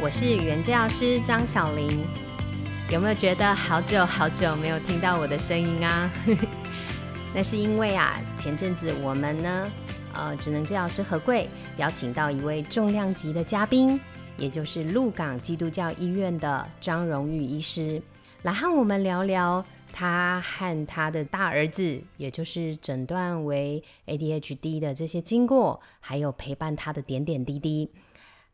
我是语言治疗师张小玲，有没有觉得好久好久没有听到我的声音啊？那是因为啊，前阵子我们呢，呃，职能治疗师何贵邀请到一位重量级的嘉宾，也就是鹿港基督教医院的张荣裕医师，来和我们聊聊他和他的大儿子，也就是诊断为 ADHD 的这些经过，还有陪伴他的点点滴滴。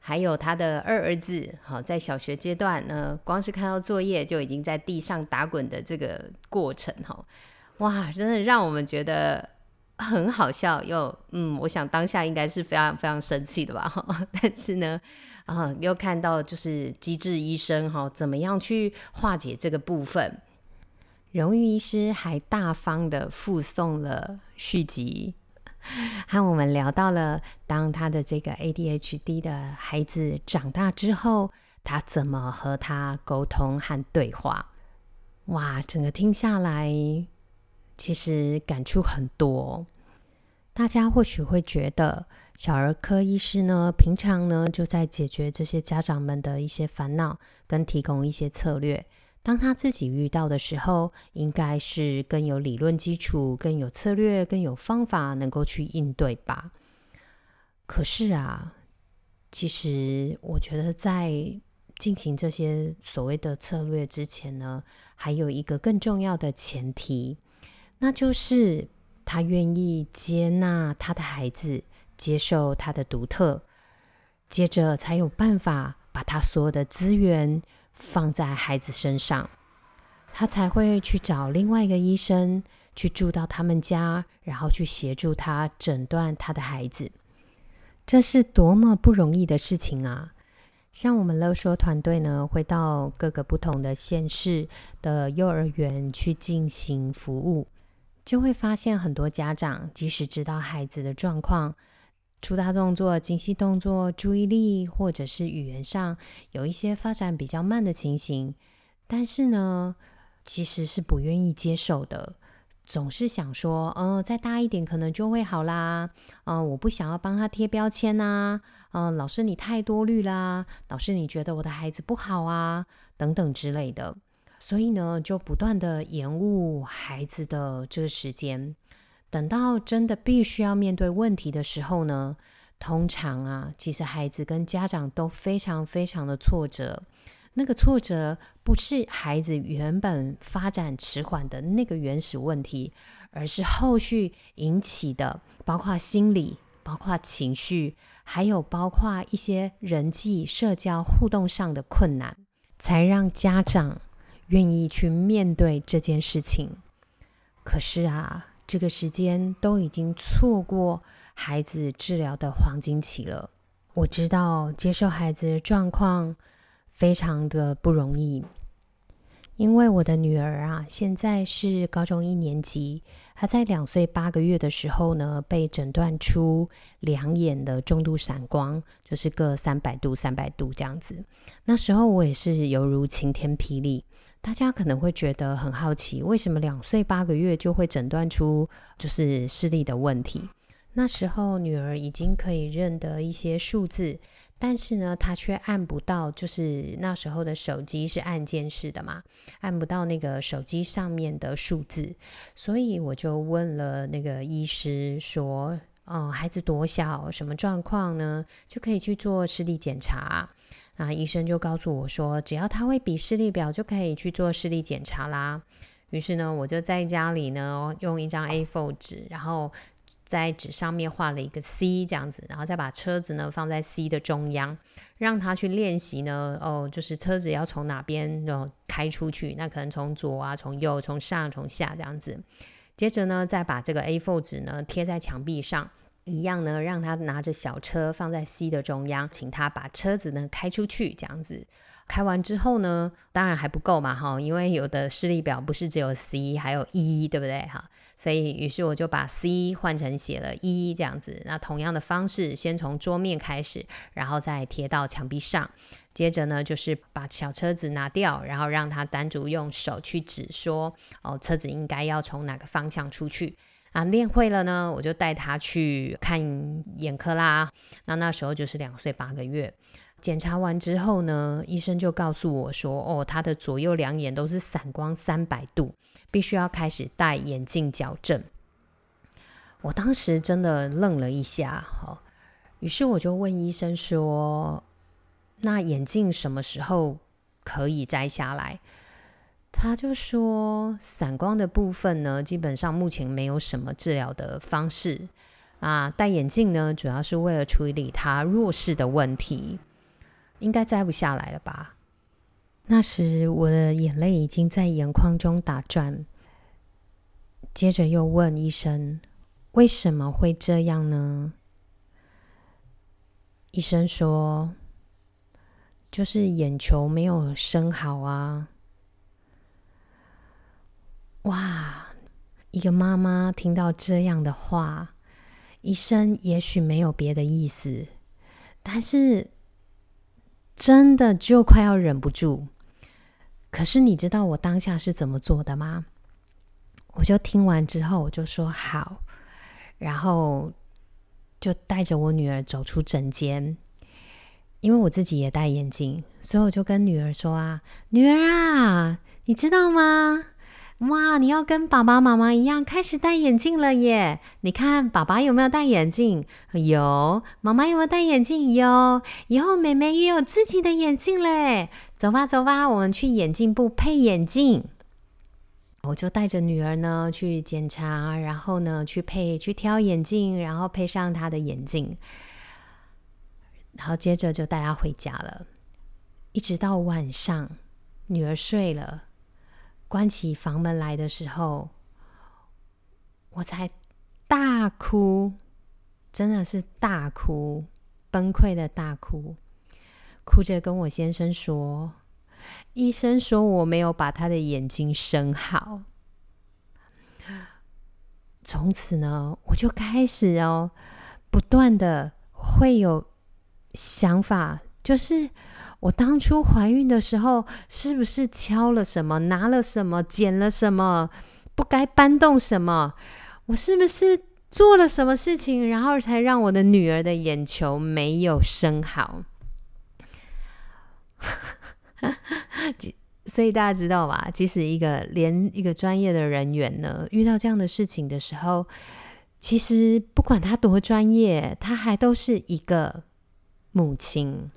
还有他的二儿子，好，在小学阶段呢，光是看到作业就已经在地上打滚的这个过程，哈，哇，真的让我们觉得很好笑，又，嗯，我想当下应该是非常非常生气的吧，哈，但是呢，啊，又看到就是机智医生，哈，怎么样去化解这个部分？荣誉医师还大方的附送了续集。和我们聊到了，当他的这个 ADHD 的孩子长大之后，他怎么和他沟通和对话？哇，整个听下来，其实感触很多。大家或许会觉得，小儿科医师呢，平常呢就在解决这些家长们的一些烦恼，跟提供一些策略。当他自己遇到的时候，应该是更有理论基础、更有策略、更有方法，能够去应对吧。可是啊，其实我觉得在进行这些所谓的策略之前呢，还有一个更重要的前提，那就是他愿意接纳他的孩子，接受他的独特，接着才有办法把他所有的资源。放在孩子身上，他才会去找另外一个医生去住到他们家，然后去协助他诊断他的孩子。这是多么不容易的事情啊！像我们乐说团队呢，会到各个不同的县市的幼儿园去进行服务，就会发现很多家长即使知道孩子的状况。粗大动作、精细动作、注意力或者是语言上有一些发展比较慢的情形，但是呢，其实是不愿意接受的，总是想说，嗯、再大一点可能就会好啦，嗯、我不想要帮他贴标签啊，嗯、老师你太多虑啦，老师你觉得我的孩子不好啊，等等之类的，所以呢，就不断的延误孩子的这个时间。等到真的必须要面对问题的时候呢，通常啊，其实孩子跟家长都非常非常的挫折。那个挫折不是孩子原本发展迟缓的那个原始问题，而是后续引起的，包括心理、包括情绪，还有包括一些人际社交互动上的困难，才让家长愿意去面对这件事情。可是啊。这个时间都已经错过孩子治疗的黄金期了。我知道接受孩子的状况非常的不容易，因为我的女儿啊，现在是高中一年级，她在两岁八个月的时候呢，被诊断出两眼的重度散光，就是各三百度、三百度这样子。那时候我也是犹如晴天霹雳。大家可能会觉得很好奇，为什么两岁八个月就会诊断出就是视力的问题？那时候女儿已经可以认得一些数字，但是呢，她却按不到，就是那时候的手机是按键式的嘛，按不到那个手机上面的数字，所以我就问了那个医师说：“嗯，孩子多小，什么状况呢？就可以去做视力检查。”那医生就告诉我说，只要他会比视力表，就可以去做视力检查啦。于是呢，我就在家里呢，用一张 A4 纸，然后在纸上面画了一个 C 这样子，然后再把车子呢放在 C 的中央，让他去练习呢。哦，就是车子要从哪边然后开出去，那可能从左啊，从右，从上，从下这样子。接着呢，再把这个 A4 纸呢贴在墙壁上。一样呢，让他拿着小车放在 C 的中央，请他把车子呢开出去，这样子。开完之后呢，当然还不够嘛，哈，因为有的视力表不是只有 C，还有 E，对不对？哈，所以于是我就把 C 换成写了 E 这样子。那同样的方式，先从桌面开始，然后再贴到墙壁上。接着呢，就是把小车子拿掉，然后让他单独用手去指说，哦，车子应该要从哪个方向出去。啊，练会了呢，我就带他去看眼科啦。那那时候就是两岁八个月。检查完之后呢，医生就告诉我说：“哦，他的左右两眼都是散光三百度，必须要开始戴眼镜矫正。”我当时真的愣了一下，哈，于是我就问医生说：“那眼镜什么时候可以摘下来？”他就说：“散光的部分呢，基本上目前没有什么治疗的方式啊，戴眼镜呢，主要是为了处理他弱视的问题。”应该摘不下来了吧？那时我的眼泪已经在眼眶中打转。接着又问医生：“为什么会这样呢？”医生说：“就是眼球没有生好啊。”哇！一个妈妈听到这样的话，医生也许没有别的意思，但是。真的就快要忍不住，可是你知道我当下是怎么做的吗？我就听完之后，我就说好，然后就带着我女儿走出诊间，因为我自己也戴眼镜，所以我就跟女儿说啊，女儿啊，你知道吗？哇！你要跟爸爸妈妈一样开始戴眼镜了耶！你看爸爸有没有戴眼镜？有。妈妈有没有戴眼镜？有。以后妹妹也有自己的眼镜嘞。走吧，走吧，我们去眼镜部配眼镜。我就带着女儿呢去检查，然后呢去配、去挑眼镜，然后配上她的眼镜，然后接着就带她回家了。一直到晚上，女儿睡了。关起房门来的时候，我才大哭，真的是大哭，崩溃的大哭，哭着跟我先生说：“医生说我没有把他的眼睛生好。”从此呢，我就开始哦，不断的会有想法，就是。我当初怀孕的时候，是不是敲了什么、拿了什么、捡了什么、不该搬动什么？我是不是做了什么事情，然后才让我的女儿的眼球没有生好？所以大家知道吧？即使一个连一个专业的人员呢，遇到这样的事情的时候，其实不管他多专业，他还都是一个母亲。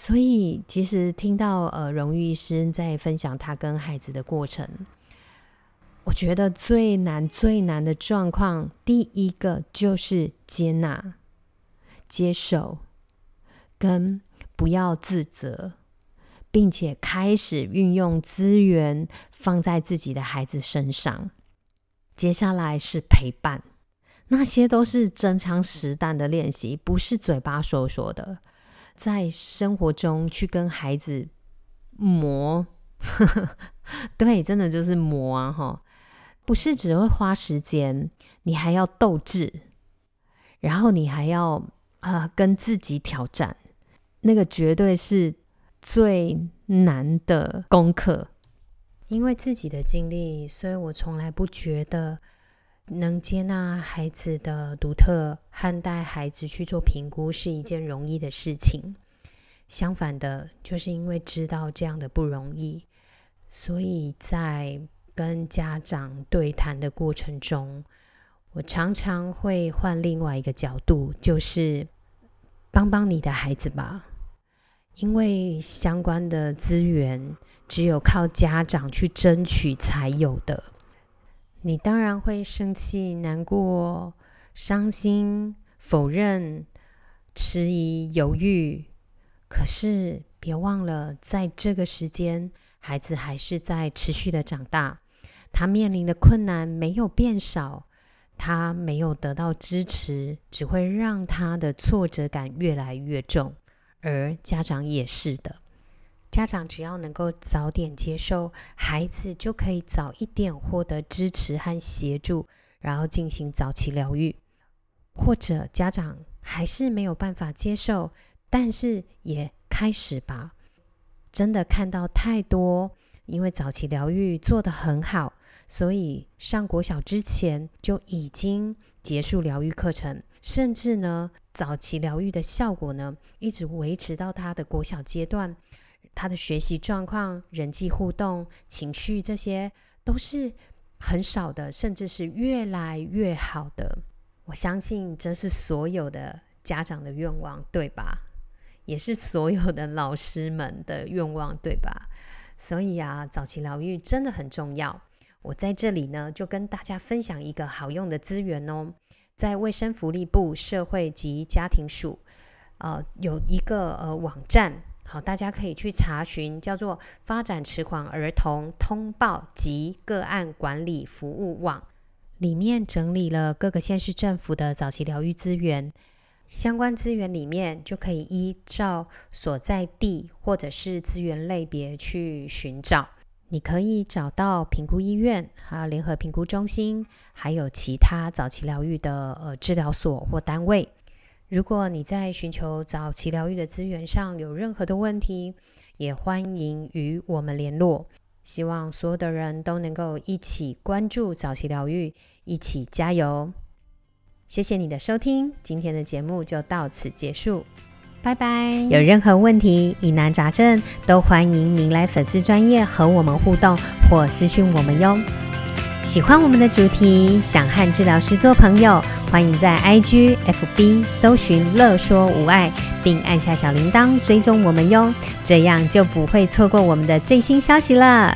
所以，其实听到呃，荣誉医师在分享他跟孩子的过程，我觉得最难、最难的状况，第一个就是接纳、接受，跟不要自责，并且开始运用资源放在自己的孩子身上。接下来是陪伴，那些都是真枪实弹的练习，不是嘴巴说说的。在生活中去跟孩子磨，对，真的就是磨啊！哈，不是只会花时间，你还要斗志，然后你还要啊、跟自己挑战，那个绝对是最难的功课。因为自己的经历，所以我从来不觉得。能接纳孩子的独特和带孩子去做评估是一件容易的事情。相反的，就是因为知道这样的不容易，所以在跟家长对谈的过程中，我常常会换另外一个角度，就是帮帮你的孩子吧。因为相关的资源只有靠家长去争取才有的。你当然会生气、难过、伤心、否认、迟疑、犹豫。可是别忘了，在这个时间，孩子还是在持续的长大，他面临的困难没有变少，他没有得到支持，只会让他的挫折感越来越重。而家长也是的，家长只要能够早点接受，孩子就可以早一点获得支持和协助，然后进行早期疗愈。或者家长还是没有办法接受，但是也开始吧。真的看到太多，因为早期疗愈做得很好。所以上国小之前就已经结束疗愈课程，甚至呢，早期疗愈的效果呢，一直维持到他的国小阶段，他的学习状况、人际互动、情绪这些都是很少的，甚至是越来越好的。我相信这是所有的家长的愿望，对吧？也是所有的老师们的愿望，对吧？所以啊，早期疗愈真的很重要。我在这里呢，就跟大家分享一个好用的资源哦，在卫生福利部社会及家庭署，呃，有一个呃网站，好，大家可以去查询，叫做“发展迟缓儿童通报及个案管理服务网”，里面整理了各个县市政府的早期疗愈资源，相关资源里面就可以依照所在地或者是资源类别去寻找。你可以找到评估医院、还有联合评估中心，还有其他早期疗愈的呃治疗所或单位。如果你在寻求早期疗愈的资源上有任何的问题，也欢迎与我们联络。希望所有的人都能够一起关注早期疗愈，一起加油。谢谢你的收听，今天的节目就到此结束。拜拜！有任何问题、疑难杂症，都欢迎您来粉丝专业和我们互动或私讯我们哟。喜欢我们的主题，想和治疗师做朋友，欢迎在 IG、FB 搜寻“乐说无碍”，并按下小铃铛追踪我们哟，这样就不会错过我们的最新消息了。